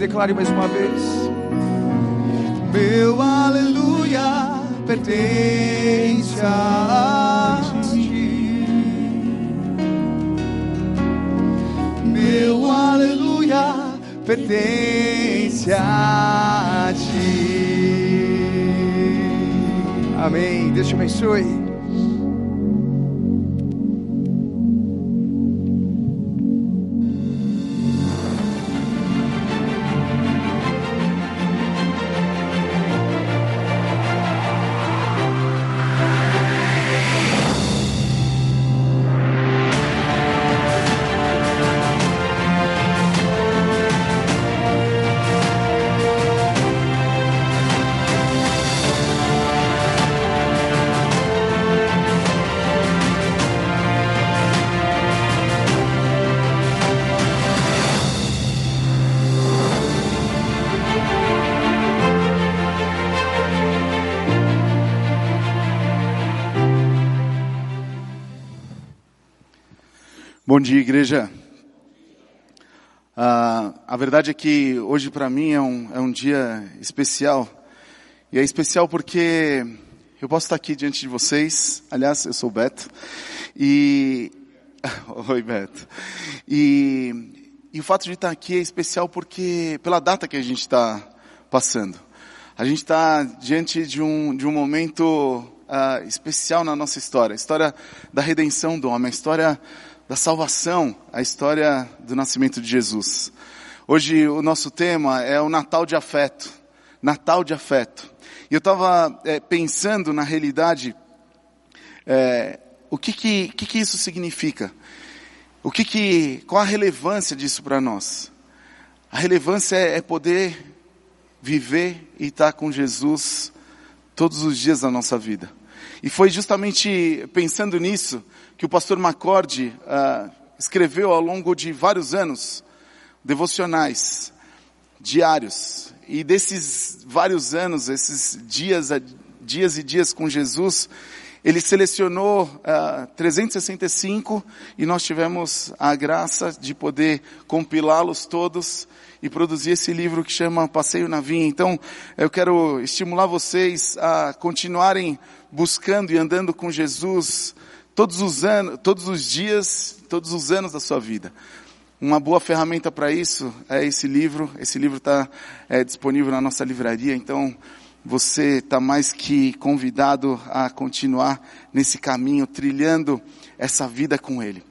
declare mais uma vez. Meu aleluia pertence a ti. Meu aleluia pertence a ti. Amém. Deus te abençoe. Bom dia, igreja. Ah, a verdade é que hoje para mim é um, é um dia especial. E é especial porque eu posso estar aqui diante de vocês. Aliás, eu sou o Beto. E. Oi, Beto. E, e o fato de estar aqui é especial porque, pela data que a gente está passando. A gente está diante de um, de um momento uh, especial na nossa história. A história da redenção do homem. A história da salvação, a história do nascimento de Jesus. Hoje o nosso tema é o Natal de afeto. Natal de afeto. E eu estava é, pensando na realidade, é, o que que, que que isso significa? O que que, qual a relevância disso para nós? A relevância é, é poder viver e estar com Jesus todos os dias da nossa vida. E foi justamente pensando nisso que o pastor Macorde uh, escreveu ao longo de vários anos, devocionais, diários. E desses vários anos, esses dias, dias e dias com Jesus, ele selecionou uh, 365 e nós tivemos a graça de poder compilá-los todos e produzir esse livro que chama Passeio na Vinha. Então, eu quero estimular vocês a continuarem buscando e andando com Jesus todos os anos, todos os dias, todos os anos da sua vida. Uma boa ferramenta para isso é esse livro. Esse livro está é, disponível na nossa livraria, então você está mais que convidado a continuar nesse caminho, trilhando essa vida com Ele.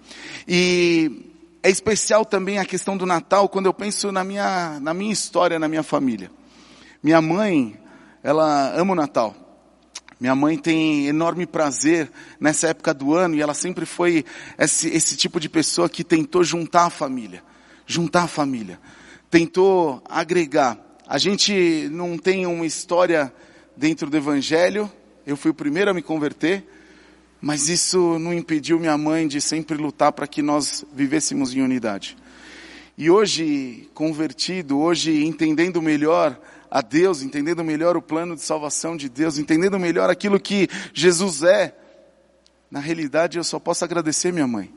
E é especial também a questão do Natal quando eu penso na minha, na minha história, na minha família. Minha mãe, ela ama o Natal. Minha mãe tem enorme prazer nessa época do ano e ela sempre foi esse, esse tipo de pessoa que tentou juntar a família. Juntar a família. Tentou agregar. A gente não tem uma história dentro do evangelho. Eu fui o primeiro a me converter. Mas isso não impediu minha mãe de sempre lutar para que nós vivêssemos em unidade. E hoje, convertido, hoje entendendo melhor a Deus, entendendo melhor o plano de salvação de Deus, entendendo melhor aquilo que Jesus é, na realidade eu só posso agradecer minha mãe.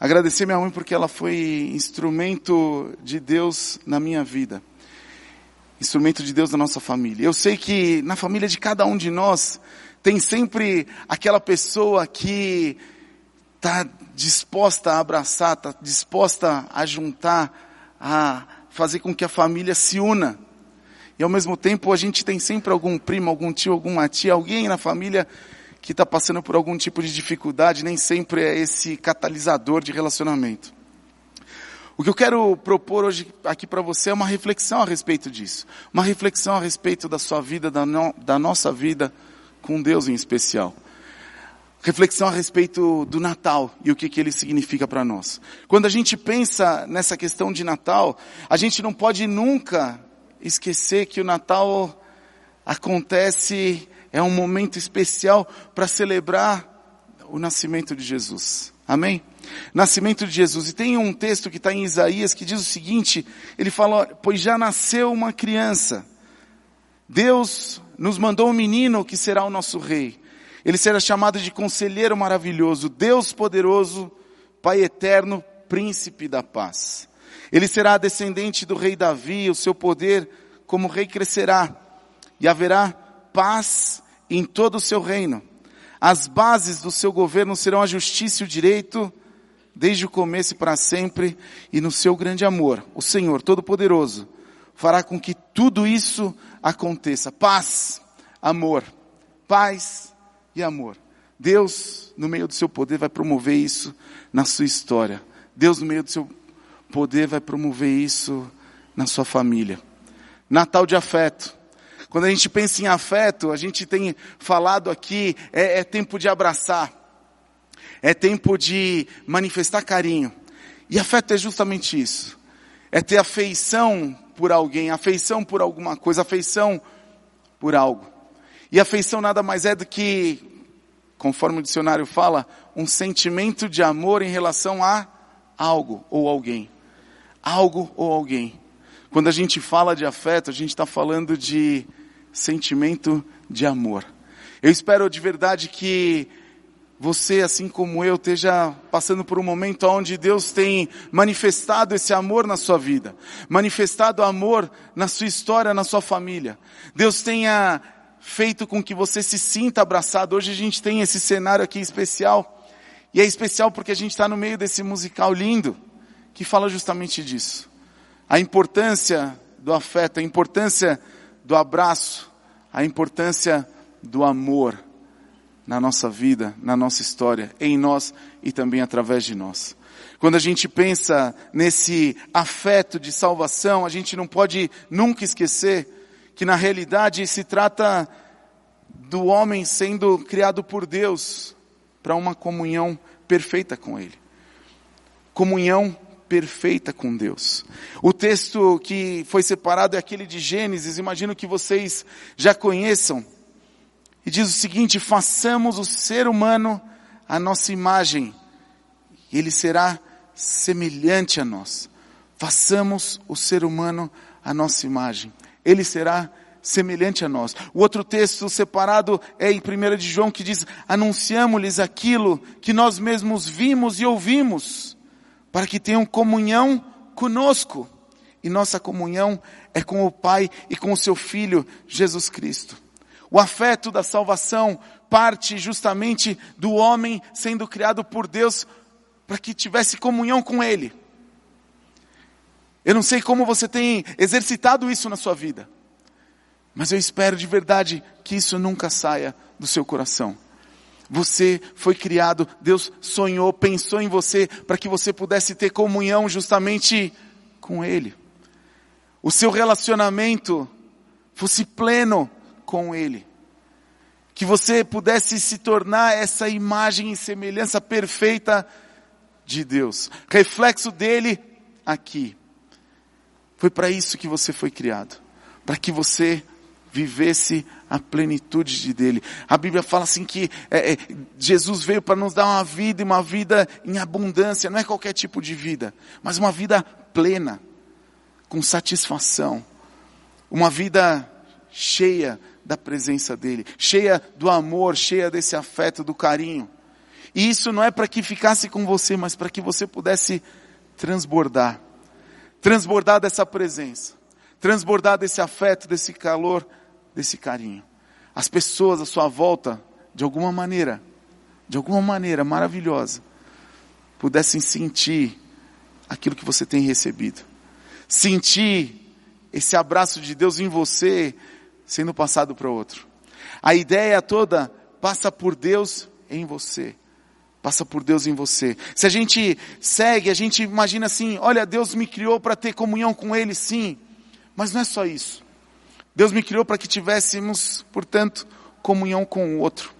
Agradecer minha mãe porque ela foi instrumento de Deus na minha vida. Instrumento de Deus na nossa família. Eu sei que na família de cada um de nós tem sempre aquela pessoa que está disposta a abraçar, está disposta a juntar, a fazer com que a família se una. E ao mesmo tempo a gente tem sempre algum primo, algum tio, alguma tia, alguém na família que está passando por algum tipo de dificuldade, nem sempre é esse catalisador de relacionamento. O que eu quero propor hoje aqui para você é uma reflexão a respeito disso. Uma reflexão a respeito da sua vida, da, no, da nossa vida com Deus em especial. Reflexão a respeito do Natal e o que, que ele significa para nós. Quando a gente pensa nessa questão de Natal, a gente não pode nunca esquecer que o Natal acontece, é um momento especial para celebrar o nascimento de Jesus. Amém? Nascimento de Jesus. E tem um texto que está em Isaías que diz o seguinte, ele fala, pois já nasceu uma criança. Deus nos mandou um menino que será o nosso rei. Ele será chamado de Conselheiro Maravilhoso, Deus Poderoso, Pai Eterno, Príncipe da Paz. Ele será descendente do rei Davi, o seu poder como rei crescerá, e haverá paz em todo o seu reino. As bases do seu governo serão a justiça e o direito, desde o começo e para sempre, e no seu grande amor, o Senhor Todo-Poderoso fará com que tudo isso aconteça. Paz, amor, paz e amor. Deus, no meio do seu poder, vai promover isso na sua história. Deus, no meio do seu poder, vai promover isso na sua família. Natal de afeto. Quando a gente pensa em afeto, a gente tem falado aqui, é, é tempo de abraçar. É tempo de manifestar carinho. E afeto é justamente isso. É ter afeição por alguém, afeição por alguma coisa, afeição por algo. E afeição nada mais é do que, conforme o dicionário fala, um sentimento de amor em relação a algo ou alguém. Algo ou alguém. Quando a gente fala de afeto, a gente está falando de sentimento de amor. Eu espero de verdade que você, assim como eu, esteja passando por um momento onde Deus tem manifestado esse amor na sua vida, manifestado amor na sua história, na sua família. Deus tenha feito com que você se sinta abraçado. Hoje a gente tem esse cenário aqui especial, e é especial porque a gente está no meio desse musical lindo, que fala justamente disso a importância do afeto, a importância do abraço, a importância do amor na nossa vida, na nossa história, em nós e também através de nós. Quando a gente pensa nesse afeto de salvação, a gente não pode nunca esquecer que na realidade se trata do homem sendo criado por Deus para uma comunhão perfeita com Ele. Comunhão perfeita com Deus. O texto que foi separado é aquele de Gênesis, imagino que vocês já conheçam. E diz o seguinte: façamos o ser humano a nossa imagem, e ele será semelhante a nós. Façamos o ser humano a nossa imagem, ele será semelhante a nós. O outro texto separado é em 1 de João que diz: anunciamos-lhes aquilo que nós mesmos vimos e ouvimos para que tenham comunhão conosco. E nossa comunhão é com o Pai e com o seu Filho, Jesus Cristo. O afeto da salvação parte justamente do homem sendo criado por Deus para que tivesse comunhão com Ele. Eu não sei como você tem exercitado isso na sua vida, mas eu espero de verdade que isso nunca saia do seu coração. Você foi criado, Deus sonhou, pensou em você para que você pudesse ter comunhão justamente com Ele. O seu relacionamento fosse pleno com Ele. Que você pudesse se tornar essa imagem e semelhança perfeita de Deus. Reflexo dele aqui. Foi para isso que você foi criado. Para que você vivesse a plenitude de dele. A Bíblia fala assim que é, é, Jesus veio para nos dar uma vida e uma vida em abundância. Não é qualquer tipo de vida, mas uma vida plena, com satisfação, uma vida cheia da presença dele, cheia do amor, cheia desse afeto, do carinho. E isso não é para que ficasse com você, mas para que você pudesse transbordar, transbordar dessa presença, transbordar desse afeto, desse calor desse carinho. As pessoas à sua volta, de alguma maneira, de alguma maneira maravilhosa, pudessem sentir aquilo que você tem recebido. Sentir esse abraço de Deus em você sendo passado para outro. A ideia toda passa por Deus em você. Passa por Deus em você. Se a gente segue, a gente imagina assim: olha, Deus me criou para ter comunhão com Ele, sim. Mas não é só isso. Deus me criou para que tivéssemos, portanto, comunhão com o outro.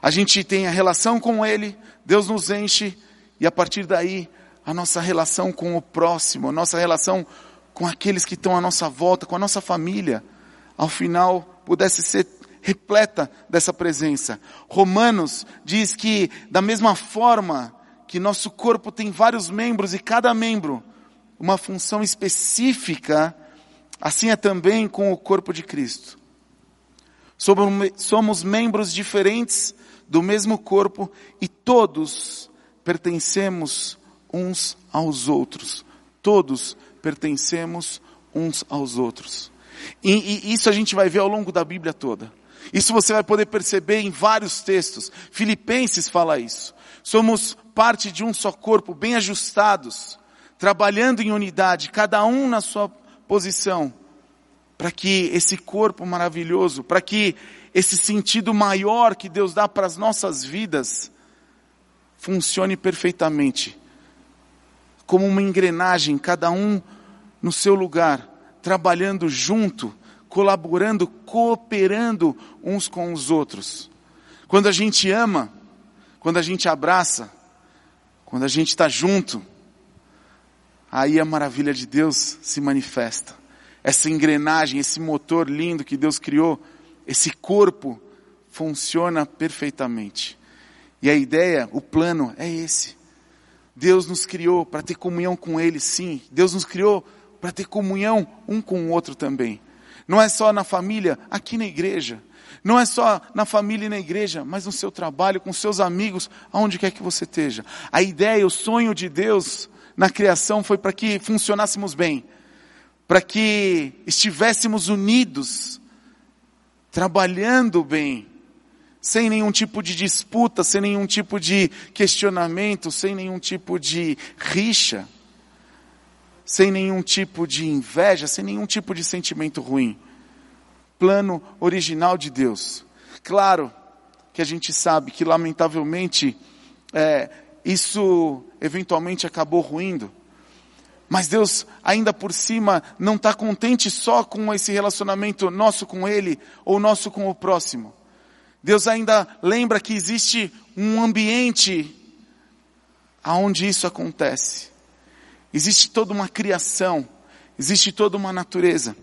A gente tem a relação com Ele, Deus nos enche, e a partir daí, a nossa relação com o próximo, a nossa relação com aqueles que estão à nossa volta, com a nossa família, ao final pudesse ser repleta dessa presença. Romanos diz que, da mesma forma que nosso corpo tem vários membros e cada membro uma função específica, Assim é também com o corpo de Cristo. Somos membros diferentes do mesmo corpo e todos pertencemos uns aos outros. Todos pertencemos uns aos outros. E, e, isso a gente vai ver ao longo da Bíblia toda. Isso você vai poder perceber em vários textos. Filipenses fala isso. Somos parte de um só corpo, bem ajustados, trabalhando em unidade, cada um na sua posição, para que esse corpo maravilhoso, para que esse sentido maior que Deus dá para as nossas vidas, funcione perfeitamente. Como uma engrenagem, cada um no seu lugar, trabalhando junto, colaborando, cooperando uns com os outros. Quando a gente ama, quando a gente abraça, quando a gente está junto, aí a maravilha de Deus se manifesta. Essa engrenagem, esse motor lindo que Deus criou, esse corpo funciona perfeitamente. E a ideia, o plano é esse. Deus nos criou para ter comunhão com Ele, sim. Deus nos criou para ter comunhão um com o outro também. Não é só na família, aqui na igreja. Não é só na família e na igreja, mas no seu trabalho, com seus amigos, aonde quer que você esteja. A ideia, o sonho de Deus na criação foi para que funcionássemos bem, para que estivéssemos unidos, trabalhando bem, sem nenhum tipo de disputa, sem nenhum tipo de questionamento, sem nenhum tipo de rixa, sem nenhum tipo de inveja, sem nenhum tipo de sentimento ruim plano original de Deus. Claro que a gente sabe que, lamentavelmente, é, isso eventualmente acabou ruindo. Mas Deus, ainda por cima, não está contente só com esse relacionamento nosso com Ele ou nosso com o próximo. Deus ainda lembra que existe um ambiente aonde isso acontece. Existe toda uma criação, existe toda uma natureza.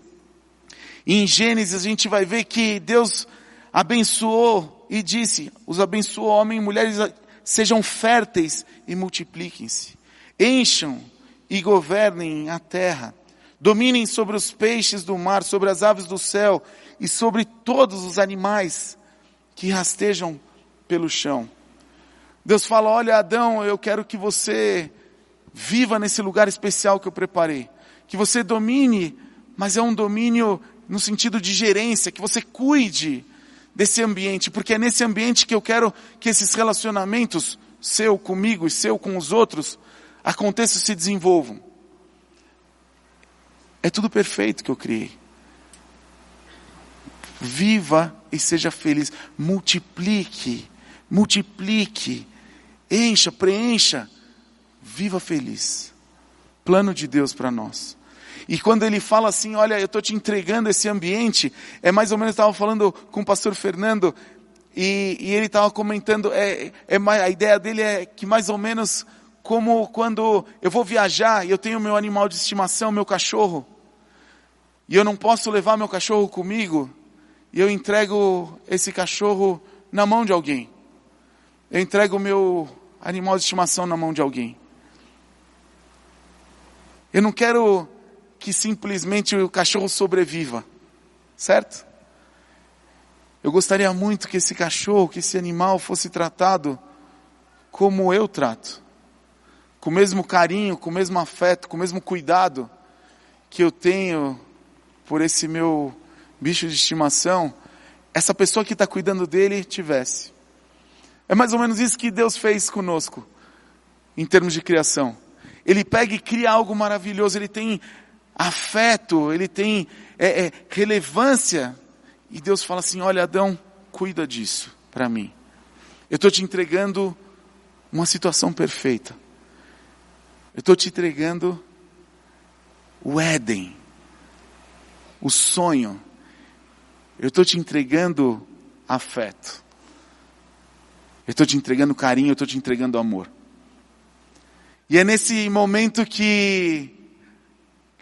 E em Gênesis a gente vai ver que Deus abençoou e disse, os abençoou homens e mulheres, sejam férteis e multipliquem-se. Encham e governem a terra. Dominem sobre os peixes do mar, sobre as aves do céu e sobre todos os animais que rastejam pelo chão. Deus fala, olha Adão, eu quero que você viva nesse lugar especial que eu preparei. Que você domine, mas é um domínio no sentido de gerência, que você cuide desse ambiente, porque é nesse ambiente que eu quero que esses relacionamentos, seu comigo e seu com os outros, aconteçam e se desenvolvam. É tudo perfeito que eu criei. Viva e seja feliz. Multiplique, multiplique, encha, preencha. Viva feliz. Plano de Deus para nós. E quando ele fala assim, olha, eu estou te entregando esse ambiente, é mais ou menos, estava falando com o pastor Fernando, e, e ele estava comentando, é, é, a ideia dele é que mais ou menos como quando eu vou viajar e eu tenho meu animal de estimação, meu cachorro, e eu não posso levar meu cachorro comigo, e eu entrego esse cachorro na mão de alguém. Eu entrego o meu animal de estimação na mão de alguém. Eu não quero que simplesmente o cachorro sobreviva, certo? Eu gostaria muito que esse cachorro, que esse animal fosse tratado como eu trato, com o mesmo carinho, com o mesmo afeto, com o mesmo cuidado que eu tenho por esse meu bicho de estimação, essa pessoa que está cuidando dele tivesse. É mais ou menos isso que Deus fez conosco, em termos de criação. Ele pega e cria algo maravilhoso, ele tem afeto, ele tem é, é, relevância. E Deus fala assim: olha, Adão, cuida disso para mim. Eu estou te entregando uma situação perfeita. Eu estou te entregando o Éden, o sonho. Eu estou te entregando afeto. Eu estou te entregando carinho, eu estou te entregando amor. E é nesse momento que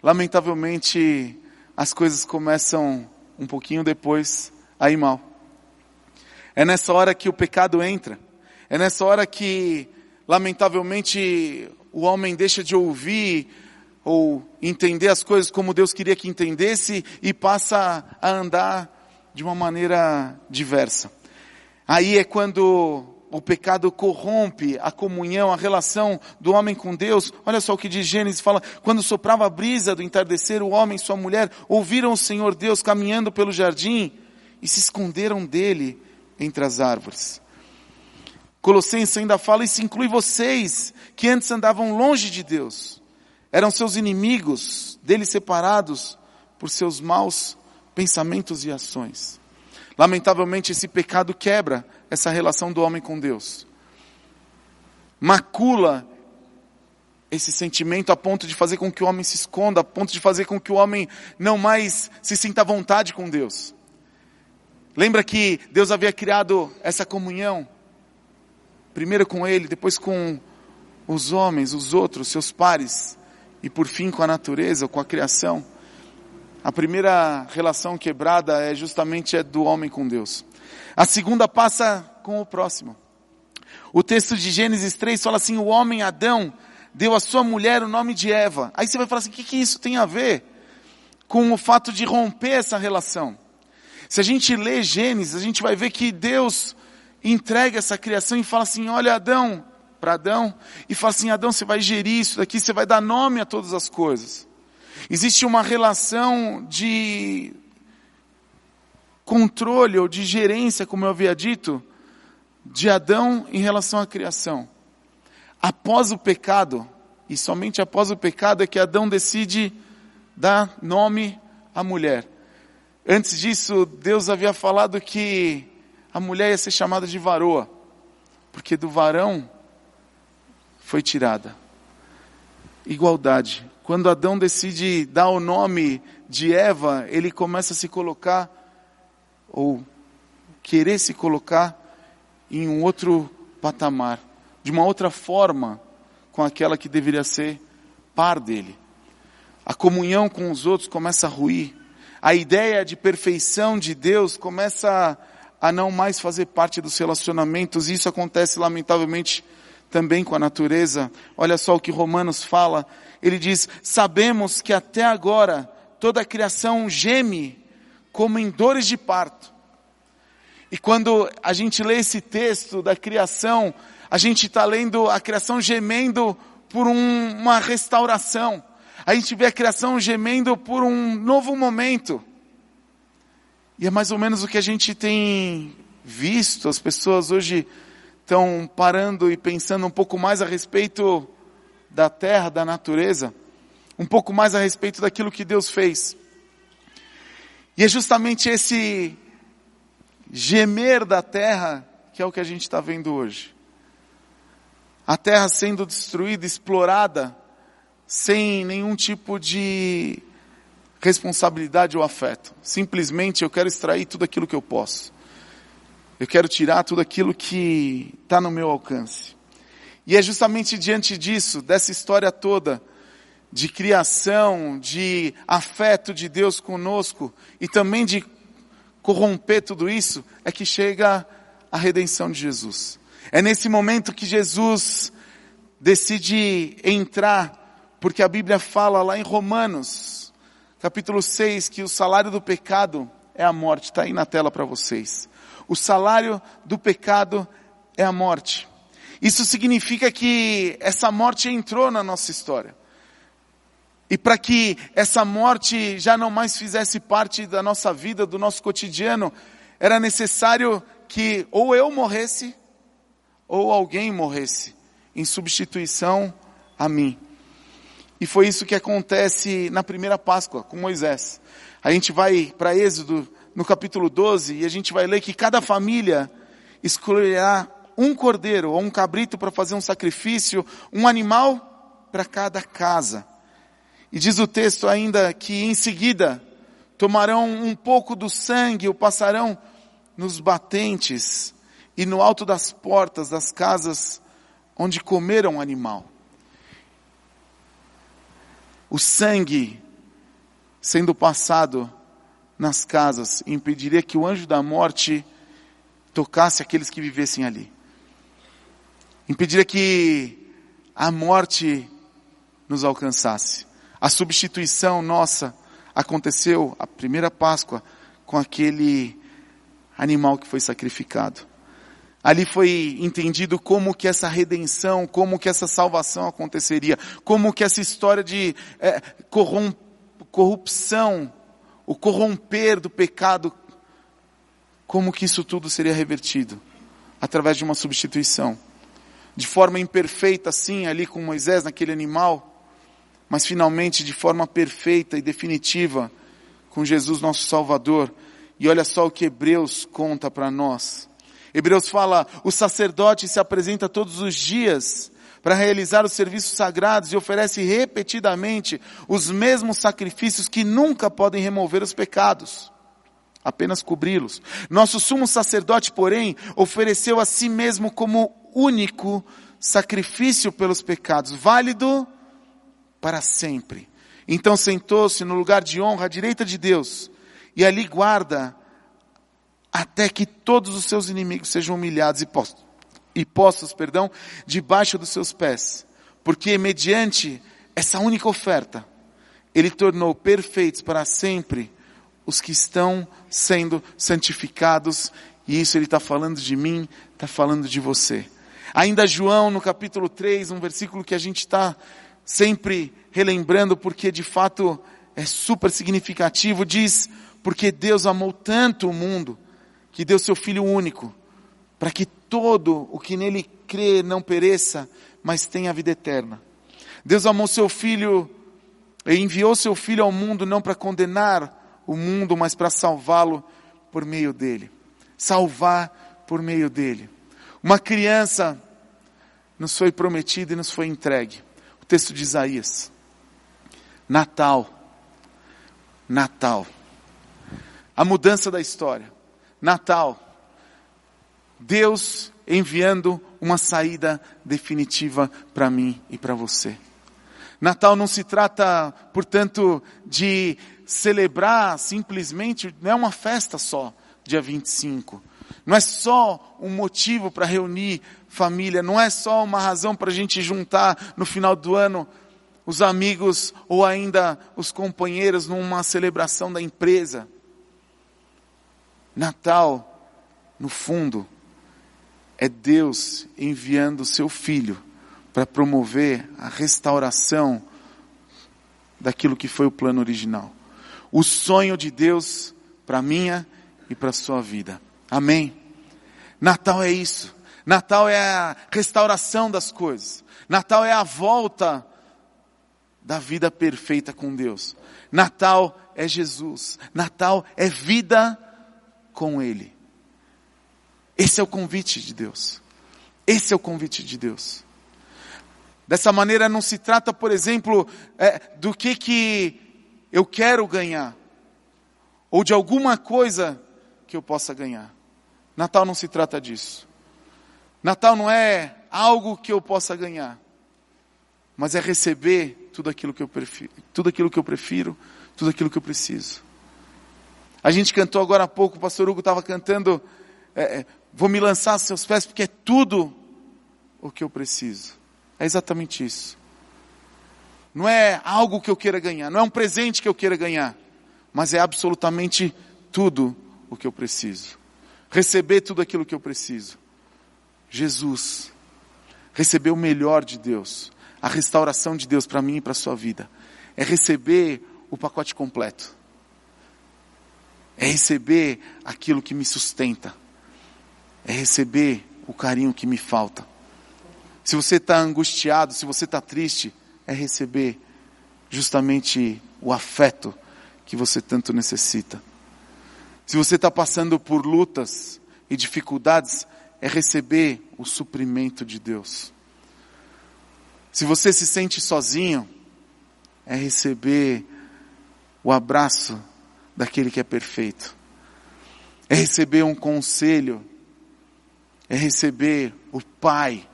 lamentavelmente, as coisas começam um pouquinho depois a ir mal. É nessa hora que o pecado entra. É nessa hora que, lamentavelmente, o homem deixa de ouvir ou entender as coisas como Deus queria que entendesse e passa a andar de uma maneira diversa. Aí é quando o pecado corrompe a comunhão, a relação do homem com Deus. Olha só o que diz Gênesis, fala, quando soprava a brisa do entardecer, o homem e sua mulher ouviram o Senhor Deus caminhando pelo jardim e se esconderam dele entre as árvores. Colossenses ainda fala, isso inclui vocês, que antes andavam longe de Deus. Eram seus inimigos, dele separados por seus maus pensamentos e ações. Lamentavelmente esse pecado quebra essa relação do homem com Deus. Macula esse sentimento a ponto de fazer com que o homem se esconda, a ponto de fazer com que o homem não mais se sinta à vontade com Deus. Lembra que Deus havia criado essa comunhão, primeiro com Ele, depois com os homens, os outros, seus pares, e por fim com a natureza, com a criação. A primeira relação quebrada é justamente é do homem com Deus. A segunda passa com o próximo. O texto de Gênesis 3 fala assim: o homem Adão deu à sua mulher o nome de Eva. Aí você vai falar assim: o que, que isso tem a ver com o fato de romper essa relação? Se a gente lê Gênesis, a gente vai ver que Deus entrega essa criação e fala assim: olha, Adão, para Adão, e fala assim: Adão, você vai gerir isso daqui, você vai dar nome a todas as coisas. Existe uma relação de controle ou de gerência, como eu havia dito, de Adão em relação à criação. Após o pecado, e somente após o pecado é que Adão decide dar nome à mulher. Antes disso, Deus havia falado que a mulher ia ser chamada de varoa, porque do varão foi tirada. Igualdade. Quando Adão decide dar o nome de Eva, ele começa a se colocar, ou querer se colocar, em um outro patamar, de uma outra forma com aquela que deveria ser par dele. A comunhão com os outros começa a ruir. A ideia de perfeição de Deus começa a, não mais fazer parte dos relacionamentos. Isso acontece lamentavelmente também com a natureza. Olha só o que Romanos fala. Ele diz: Sabemos que até agora toda a criação geme como em dores de parto. E quando a gente lê esse texto da criação, a gente está lendo a criação gemendo por um, uma restauração. A gente vê a criação gemendo por um novo momento. E é mais ou menos o que a gente tem visto. As pessoas hoje estão parando e pensando um pouco mais a respeito da terra, da natureza, um pouco mais a respeito daquilo que Deus fez. E é justamente esse gemer da terra que é o que a gente está vendo hoje. A terra sendo destruída, explorada, sem nenhum tipo de responsabilidade ou afeto. Simplesmente eu quero extrair tudo aquilo que eu posso. Eu quero tirar tudo aquilo que está no meu alcance. E é justamente diante disso, dessa história toda, de criação, de afeto de Deus conosco e também de corromper tudo isso, é que chega a redenção de Jesus. É nesse momento que Jesus decide entrar, porque a Bíblia fala lá em Romanos, capítulo 6, que o salário do pecado é a morte. Está aí na tela para vocês. O salário do pecado é a morte. Isso significa que essa morte entrou na nossa história. E para que essa morte já não mais fizesse parte da nossa vida, do nosso cotidiano, era necessário que ou eu morresse, ou alguém morresse, em substituição a mim. E foi isso que acontece na primeira Páscoa com Moisés. A gente vai para Êxodo no capítulo 12 e a gente vai ler que cada família escolherá um cordeiro ou um cabrito para fazer um sacrifício, um animal para cada casa. E diz o texto ainda que em seguida tomarão um pouco do sangue, o passarão nos batentes e no alto das portas das casas onde comeram o animal. O sangue sendo passado nas casas impediria que o anjo da morte tocasse aqueles que vivessem ali. Impediria que a morte nos alcançasse. A substituição nossa aconteceu a primeira Páscoa com aquele animal que foi sacrificado. Ali foi entendido como que essa redenção, como que essa salvação aconteceria, como que essa história de é, corrupção, o corromper do pecado, como que isso tudo seria revertido através de uma substituição, de forma imperfeita, sim, ali com Moisés naquele animal, mas finalmente de forma perfeita e definitiva com Jesus nosso Salvador. E olha só o que Hebreus conta para nós Hebreus fala, o sacerdote se apresenta todos os dias para realizar os serviços sagrados e oferece repetidamente os mesmos sacrifícios que nunca podem remover os pecados, apenas cobri-los. Nosso sumo sacerdote, porém, ofereceu a si mesmo como único sacrifício pelos pecados, válido para sempre. Então sentou-se no lugar de honra à direita de Deus e ali guarda até que todos os seus inimigos sejam humilhados e postos, e postos, perdão, debaixo dos seus pés. Porque mediante essa única oferta, ele tornou perfeitos para sempre os que estão sendo santificados, e isso ele está falando de mim, está falando de você. Ainda João, no capítulo 3, um versículo que a gente está sempre relembrando, porque de fato é super significativo, diz, porque Deus amou tanto o mundo, que deu seu Filho único, para que todo o que nele crê não pereça, mas tenha vida eterna. Deus amou seu Filho e enviou seu Filho ao mundo não para condenar o mundo, mas para salvá-lo por meio dele. Salvar por meio dele. Uma criança nos foi prometida e nos foi entregue. O texto de Isaías. Natal. Natal. A mudança da história. Natal. Deus enviando uma saída definitiva para mim e para você. Natal não se trata, portanto, de celebrar simplesmente, não é uma festa só, dia 25. Não é só um motivo para reunir família, não é só uma razão para a gente juntar no final do ano os amigos ou ainda os companheiros numa celebração da empresa. Natal, no fundo, é Deus enviando o seu Filho para promover a restauração daquilo que foi o plano original. O sonho de Deus para minha e para sua vida. Amém. Natal é isso. Natal é a restauração das coisas. Natal é a volta da vida perfeita com Deus. Natal é Jesus. Natal é vida com Ele. Esse é o convite de Deus. Esse é o convite de Deus. Dessa maneira não se trata, por exemplo, é, do que que eu quero ganhar, ou de alguma coisa que eu possa ganhar. Natal não se trata disso. Natal não é algo que eu possa ganhar, mas é receber tudo aquilo que eu prefiro, tudo aquilo que eu prefiro, tudo aquilo que eu preciso. A gente cantou agora há pouco, o pastor Hugo estava cantando, é, é, vou me lançar aos seus pés porque é tudo o que eu preciso. É exatamente isso. Não é algo que eu queira ganhar, não é um presente que eu queira ganhar, mas é absolutamente tudo o que eu preciso. Receber tudo aquilo que eu preciso. Jesus. Receber o melhor de Deus. A restauração de Deus para mim e para a sua vida. É receber o pacote completo é receber aquilo que me sustenta, é receber o carinho que me falta. Se você está angustiado, se você está triste, é receber justamente o afeto que você tanto necessita. Se você está passando por lutas e dificuldades, é receber o suprimento de Deus. Se você se sente sozinho, é receber o abraço daquele que é perfeito. É receber um conselho, é receber o Pai,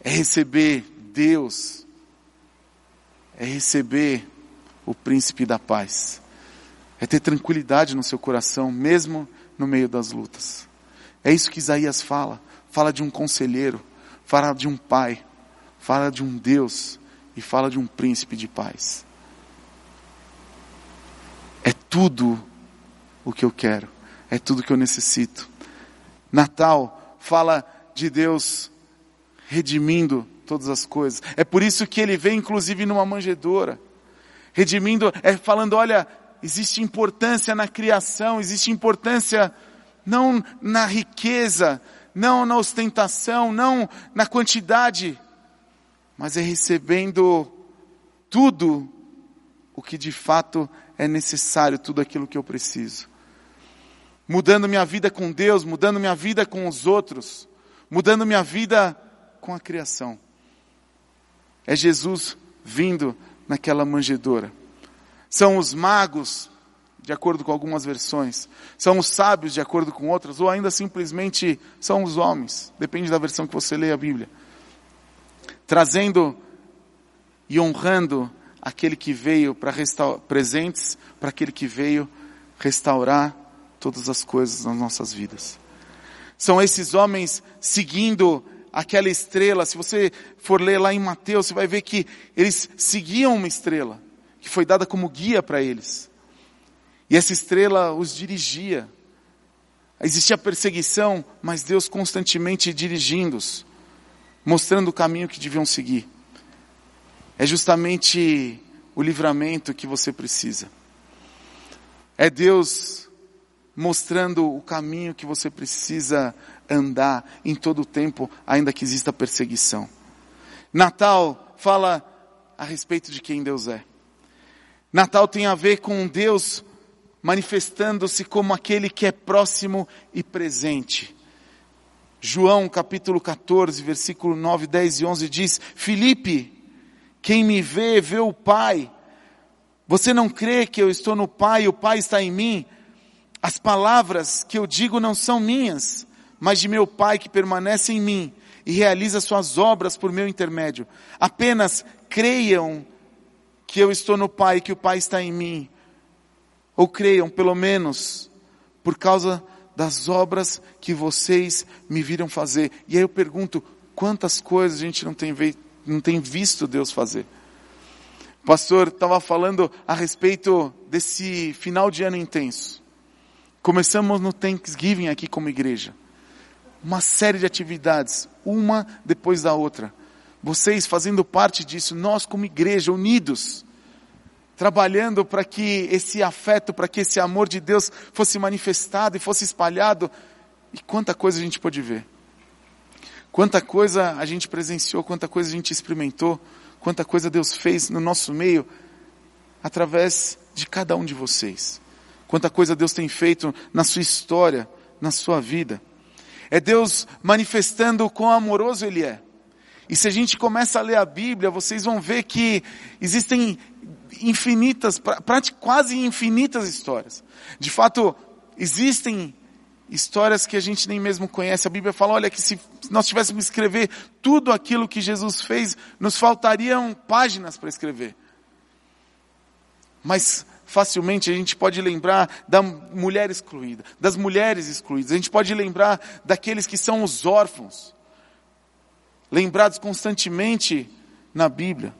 é receber Deus, é receber o Príncipe da Paz, é ter tranquilidade no seu coração, mesmo no meio das lutas. É isso que Isaías fala. Fala de um conselheiro, fala de um pai, fala de um Deus e fala de um príncipe de paz tudo o que eu quero, é tudo que eu necessito. Natal fala de Deus redimindo todas as coisas. É por isso que ele vem, inclusive, numa manjedoura. Redimindo, é falando, olha, existe importância na criação, existe importância não na riqueza, não na ostentação, não na quantidade, mas é recebendo tudo o que de fato é necessário, tudo aquilo que eu preciso. Mudando minha vida com Deus, mudando minha vida com os outros, mudando minha vida com a criação. É Jesus vindo naquela manjedoura. São os magos, de acordo com algumas versões. São os sábios, de acordo com outras, ou ainda simplesmente são os homens. Depende da versão que você lê a Bíblia. Trazendo e honrando aquele que veio para restaurar, presentes para aquele que veio restaurar todas as coisas nas nossas vidas. São esses homens seguindo aquela estrela. Se você for ler lá em Mateus, você vai ver que eles seguiam uma estrela que foi dada como guia para eles. E essa estrela os dirigia. Existia perseguição, mas Deus constantemente dirigindo-os, mostrando o caminho que deviam seguir. É justamente o livramento que você precisa. É Deus mostrando o caminho que você precisa andar em todo o tempo, ainda que exista perseguição. Natal fala a respeito de quem Deus é. Natal tem a ver com Deus manifestando-se como aquele que é próximo e presente. João capítulo 14, versículo 9, 10 e 11 diz: Filipe, quem me vê, vê o Pai. Você não crê que eu estou no Pai o Pai está em mim? As palavras que eu digo não são minhas, mas de meu Pai que permanece em mim e realiza suas obras por meu intermédio. Apenas creiam que eu estou no Pai que o Pai está em mim ou creiam, pelo menos, por causa das obras que vocês me viram fazer. E aí eu pergunto, quantas coisas a gente não tem, não tem visto Deus fazer? O pastor estava falando a respeito desse final de ano intenso. Começamos no Thanksgiving aqui como igreja. Uma série de atividades, uma depois da outra. Vocês fazendo parte disso, nós como igreja, unidos trabalhando para que esse afeto, para que esse amor de Deus fosse manifestado e fosse espalhado. E quanta coisa a gente pôde ver. Quanta coisa a gente presenciou, quanta coisa a gente experimentou, quanta coisa Deus fez no nosso meio através de cada um de vocês. Quanta coisa Deus tem feito na sua história, na sua vida. É Deus manifestando o quão amoroso Ele é. E se a gente começa a ler a Bíblia, vocês vão ver que existem infinitas, quase infinitas histórias. De fato, existem histórias que a gente nem mesmo conhece. A Bíblia fala, olha, que se nós tivéssemos que escrever tudo aquilo que Jesus fez, nos faltariam páginas para escrever. Mas facilmente a gente pode lembrar da mulher excluída, das mulheres excluídas. A gente pode lembrar daqueles que são os órfãos, lembrados constantemente na Bíblia.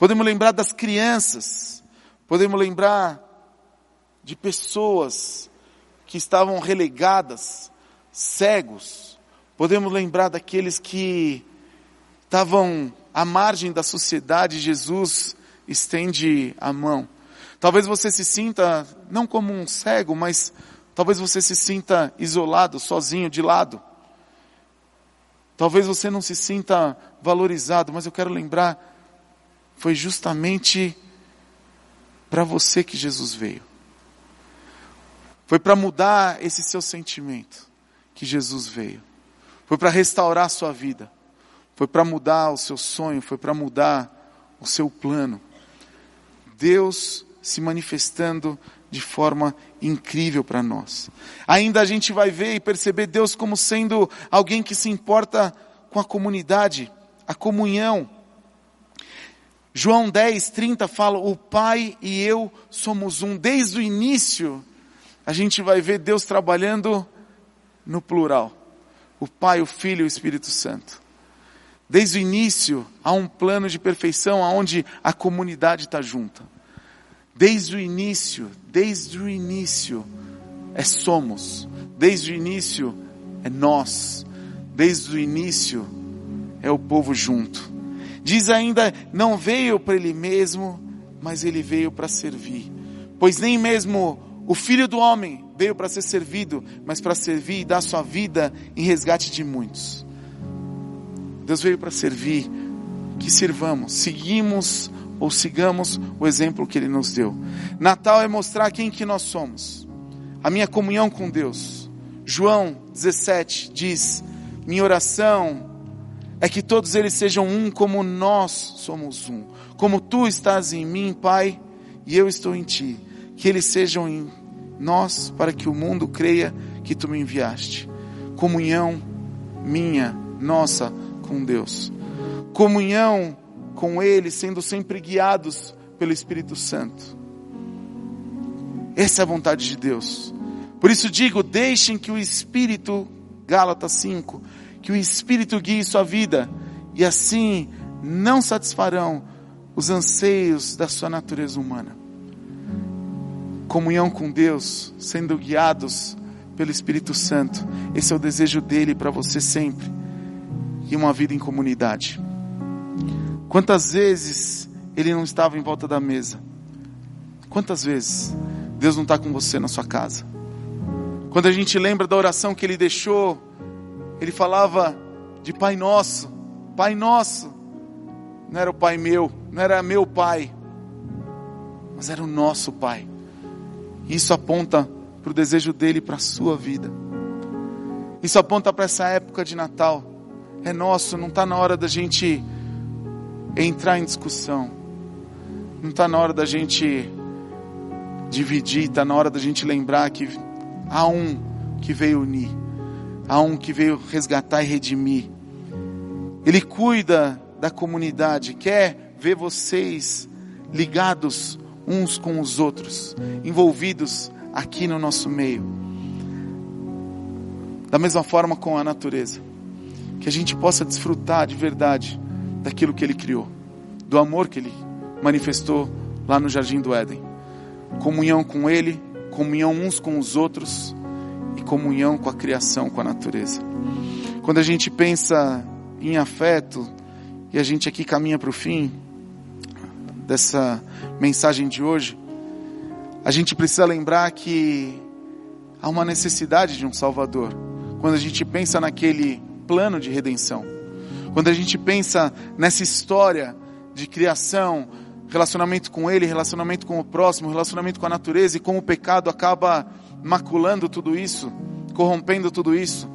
Podemos lembrar das crianças, podemos lembrar de pessoas que estavam relegadas, cegos, podemos lembrar daqueles que estavam à margem da sociedade, Jesus estende a mão. Talvez você se sinta não como um cego, mas talvez você se sinta isolado, sozinho, de lado. Talvez você não se sinta valorizado, mas eu quero lembrar foi justamente para você que Jesus veio. Foi para mudar esse seu sentimento que Jesus veio. Foi para restaurar a sua vida. Foi para mudar o seu sonho, foi para mudar o seu plano. Deus se manifestando de forma incrível para nós. Ainda a gente vai ver e perceber Deus como sendo alguém que se importa com a comunidade, a comunhão. João 10, 30 fala: O Pai e eu somos um. Desde o início, a gente vai ver Deus trabalhando no plural: o Pai, o Filho e o Espírito Santo. Desde o início, há um plano de perfeição onde a comunidade está junta. Desde o início, desde o início, é somos. Desde o início, é nós. desde o início, é o povo junto. Diz ainda: não veio para ele mesmo, mas ele veio para servir. Pois nem mesmo o filho do homem veio para ser servido, mas para servir e dar sua vida em resgate de muitos. Deus veio para servir, que sirvamos, seguimos ou sigamos o exemplo que Ele nos deu. Natal é mostrar quem que nós somos, a minha comunhão com Deus. João 17 diz: minha oração é que todos eles sejam um como nós somos um. Como tu estás em mim, Pai, e eu estou em ti. Que eles sejam em nós para que o mundo creia que tu me enviaste. Comunhão minha, nossa com Deus. Comunhão com Ele, sendo sempre guiados pelo Espírito Santo. Essa é a vontade de Deus. Por isso digo: deixem que o Espírito, Gálatas 5, que o Espírito guie sua vida, e assim não satisfarão os anseios da sua natureza humana. Comunhão com Deus, sendo guiados pelo Espírito Santo, esse é o desejo dele para você sempre, e uma vida em comunidade. Quantas vezes ele não estava em volta da mesa? Quantas vezes Deus não está com você na sua casa? Quando a gente lembra da oração que ele deixou ele falava de Pai Nosso, Pai Nosso. Não era o Pai meu, não era meu Pai, mas era o nosso Pai. Isso aponta para o desejo dele para a sua vida. Isso aponta para essa época de Natal. É nosso, não está na hora da gente entrar em discussão. Não está na hora da gente dividir, está na hora da gente lembrar que há um que veio unir a um que veio resgatar e redimir. Ele cuida da comunidade, quer ver vocês ligados uns com os outros, envolvidos aqui no nosso meio. Da mesma forma com a natureza, que a gente possa desfrutar de verdade daquilo que Ele criou, do amor que Ele manifestou lá no Jardim do Éden. Comunhão com Ele, comunhão uns com os outros e comunhão com a criação, com a natureza. Quando a gente pensa em afeto, e a gente aqui caminha para o fim dessa mensagem de hoje, a gente precisa lembrar que há uma necessidade de um Salvador. Quando a gente pensa naquele plano de redenção, quando a gente pensa nessa história de criação, relacionamento com Ele, relacionamento com o próximo, relacionamento com a natureza e como o pecado acaba maculando tudo isso, corrompendo tudo isso,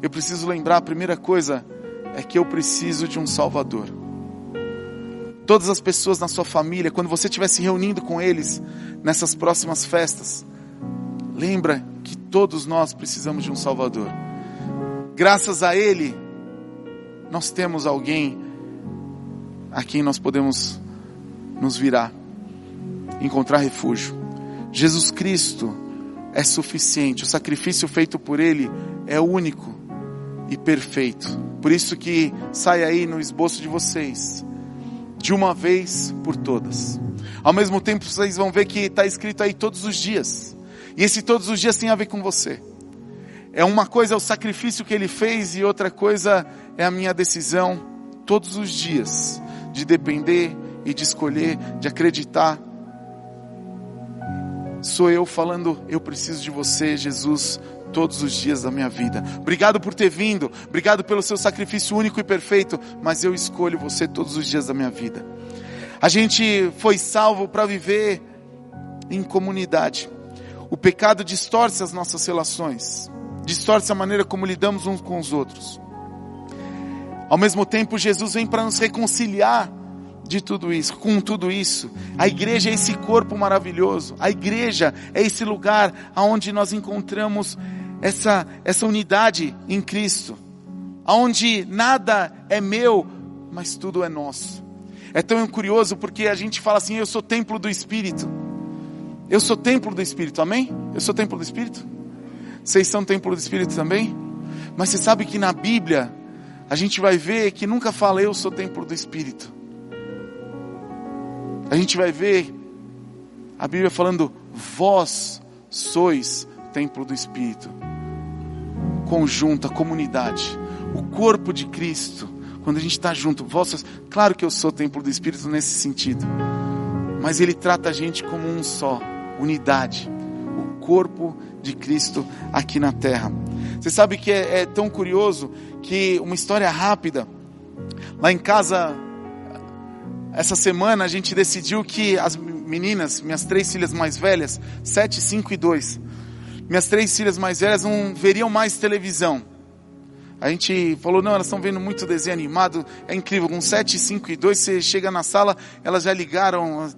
eu preciso lembrar, a primeira coisa é que eu preciso de um Salvador. Todas as pessoas na sua família, quando você estiver se reunindo com eles nessas próximas festas, lembra que todos nós precisamos de um Salvador. Graças a Ele, nós temos alguém a quem nós podemos nos virar, encontrar refúgio. Jesus Cristo é suficiente. O sacrifício feito por Ele é único e perfeito. Por isso que sai aí no esboço de vocês, de uma vez por todas. Ao mesmo tempo vocês vão ver que está escrito aí todos os dias. E esse todos os dias tem a ver com você. É uma coisa é o sacrifício que ele fez e outra coisa é a minha decisão todos os dias de depender e de escolher, de acreditar sou eu falando, eu preciso de você, Jesus, todos os dias da minha vida. Obrigado por ter vindo, obrigado pelo seu sacrifício único e perfeito, mas eu escolho você todos os dias da minha vida. A gente foi salvo para viver em comunidade. O pecado distorce as nossas relações, distorce a maneira como lidamos uns com os outros. Ao mesmo tempo, Jesus vem para nos reconciliar de tudo isso, com tudo isso. A igreja é esse corpo maravilhoso. A igreja é esse lugar aonde nós encontramos essa essa unidade em Cristo. Aonde nada é meu, mas tudo é nosso. É tão curioso porque a gente fala assim: eu sou templo do Espírito. Eu sou templo do Espírito, amém? Eu sou templo do Espírito? Vocês são templo do Espírito também? Mas você sabe que na Bíblia a gente vai ver que nunca fala eu sou templo do Espírito a gente vai ver a Bíblia falando: vós sois templo do Espírito. Conjunta, comunidade. o corpo de Cristo, quando a gente está junto, vossas, claro que eu sou templo do Espírito nesse sentido, mas Ele trata a gente como um só, unidade, o corpo de Cristo aqui na terra. Você sabe que é, é tão curioso que uma história rápida, lá em casa, essa semana a gente decidiu que as meninas, minhas três filhas mais velhas, sete, cinco e dois, minhas três filhas mais velhas não veriam mais televisão. A gente falou, não, elas estão vendo muito desenho animado, é incrível, com 7, 5 e 2, você chega na sala, elas já ligaram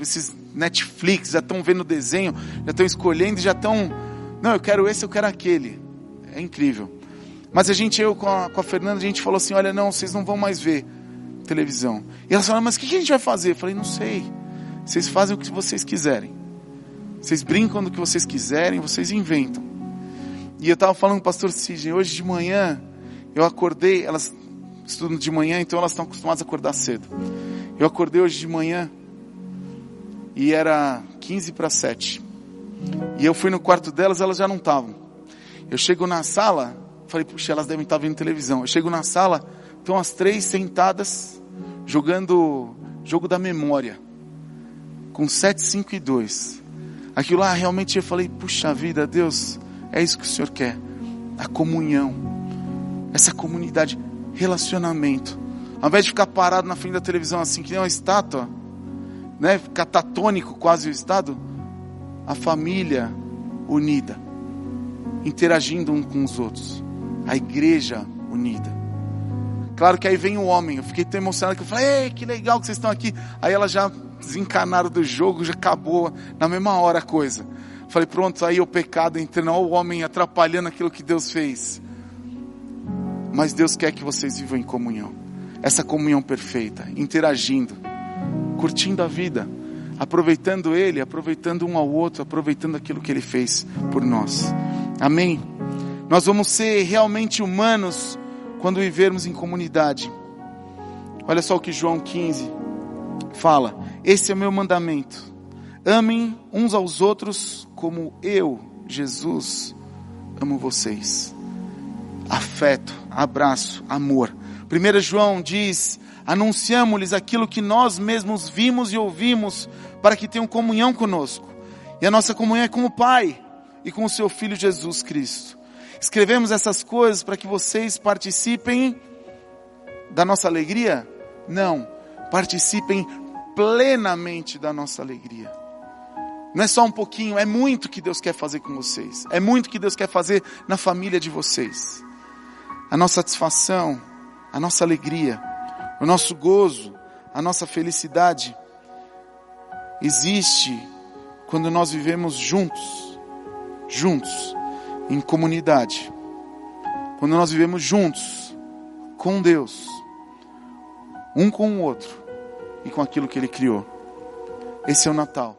esses Netflix, já estão vendo desenho, já estão escolhendo, já estão, não, eu quero esse, eu quero aquele. É incrível. Mas a gente, eu com a, com a Fernanda, a gente falou assim, olha, não, vocês não vão mais ver televisão. E elas falaram, mas o que, a gente vai fazer? Eu falei, não sei. Vocês fazem o que vocês quiserem. Vocês brincam do que vocês quiserem, vocês inventam. E eu estava falando com o pastor Sidney, hoje de manhã, eu acordei, elas estudam de manhã, então elas estão acostumadas a acordar cedo. Eu acordei hoje de manhã e era 15 para 7. E eu fui no quarto delas, elas já não estavam. Eu chego na sala, falei, puxa, elas devem estar vendo televisão. Eu chego na sala, estão as três sentadas, jogando jogo da memória, com 7, 5 e 2. Aquilo lá realmente eu falei, puxa vida, Deus, é isso que o Senhor quer. A comunhão essa comunidade, relacionamento. Ao invés de ficar parado na frente da televisão assim, que nem uma estátua, né, catatônico quase o estado, a família unida, interagindo um com os outros, a igreja unida. Claro que aí vem o homem, eu fiquei tão emocionado que eu falei, ei, que legal que vocês estão aqui. Aí elas já desencanaram do jogo, já acabou na mesma hora a coisa. Falei, pronto, aí o pecado entrando, o homem atrapalhando aquilo que Deus fez. Mas Deus quer que vocês vivam em comunhão. Essa comunhão perfeita, interagindo, curtindo a vida, aproveitando Ele, aproveitando um ao outro, aproveitando aquilo que Ele fez por nós. Amém? Nós vamos ser realmente humanos quando vivermos em comunidade. Olha só o que João 15 fala: Esse é o meu mandamento. Amem uns aos outros como eu, Jesus, amo vocês afeto, abraço, amor. 1 João diz: anunciamos-lhes aquilo que nós mesmos vimos e ouvimos, para que tenham comunhão conosco. E a nossa comunhão é com o Pai e com o seu Filho Jesus Cristo. Escrevemos essas coisas para que vocês participem da nossa alegria? Não, participem plenamente da nossa alegria. Não é só um pouquinho, é muito que Deus quer fazer com vocês. É muito que Deus quer fazer na família de vocês a nossa satisfação, a nossa alegria, o nosso gozo, a nossa felicidade existe quando nós vivemos juntos, juntos, em comunidade. Quando nós vivemos juntos com Deus, um com o outro e com aquilo que Ele criou. Esse é o Natal.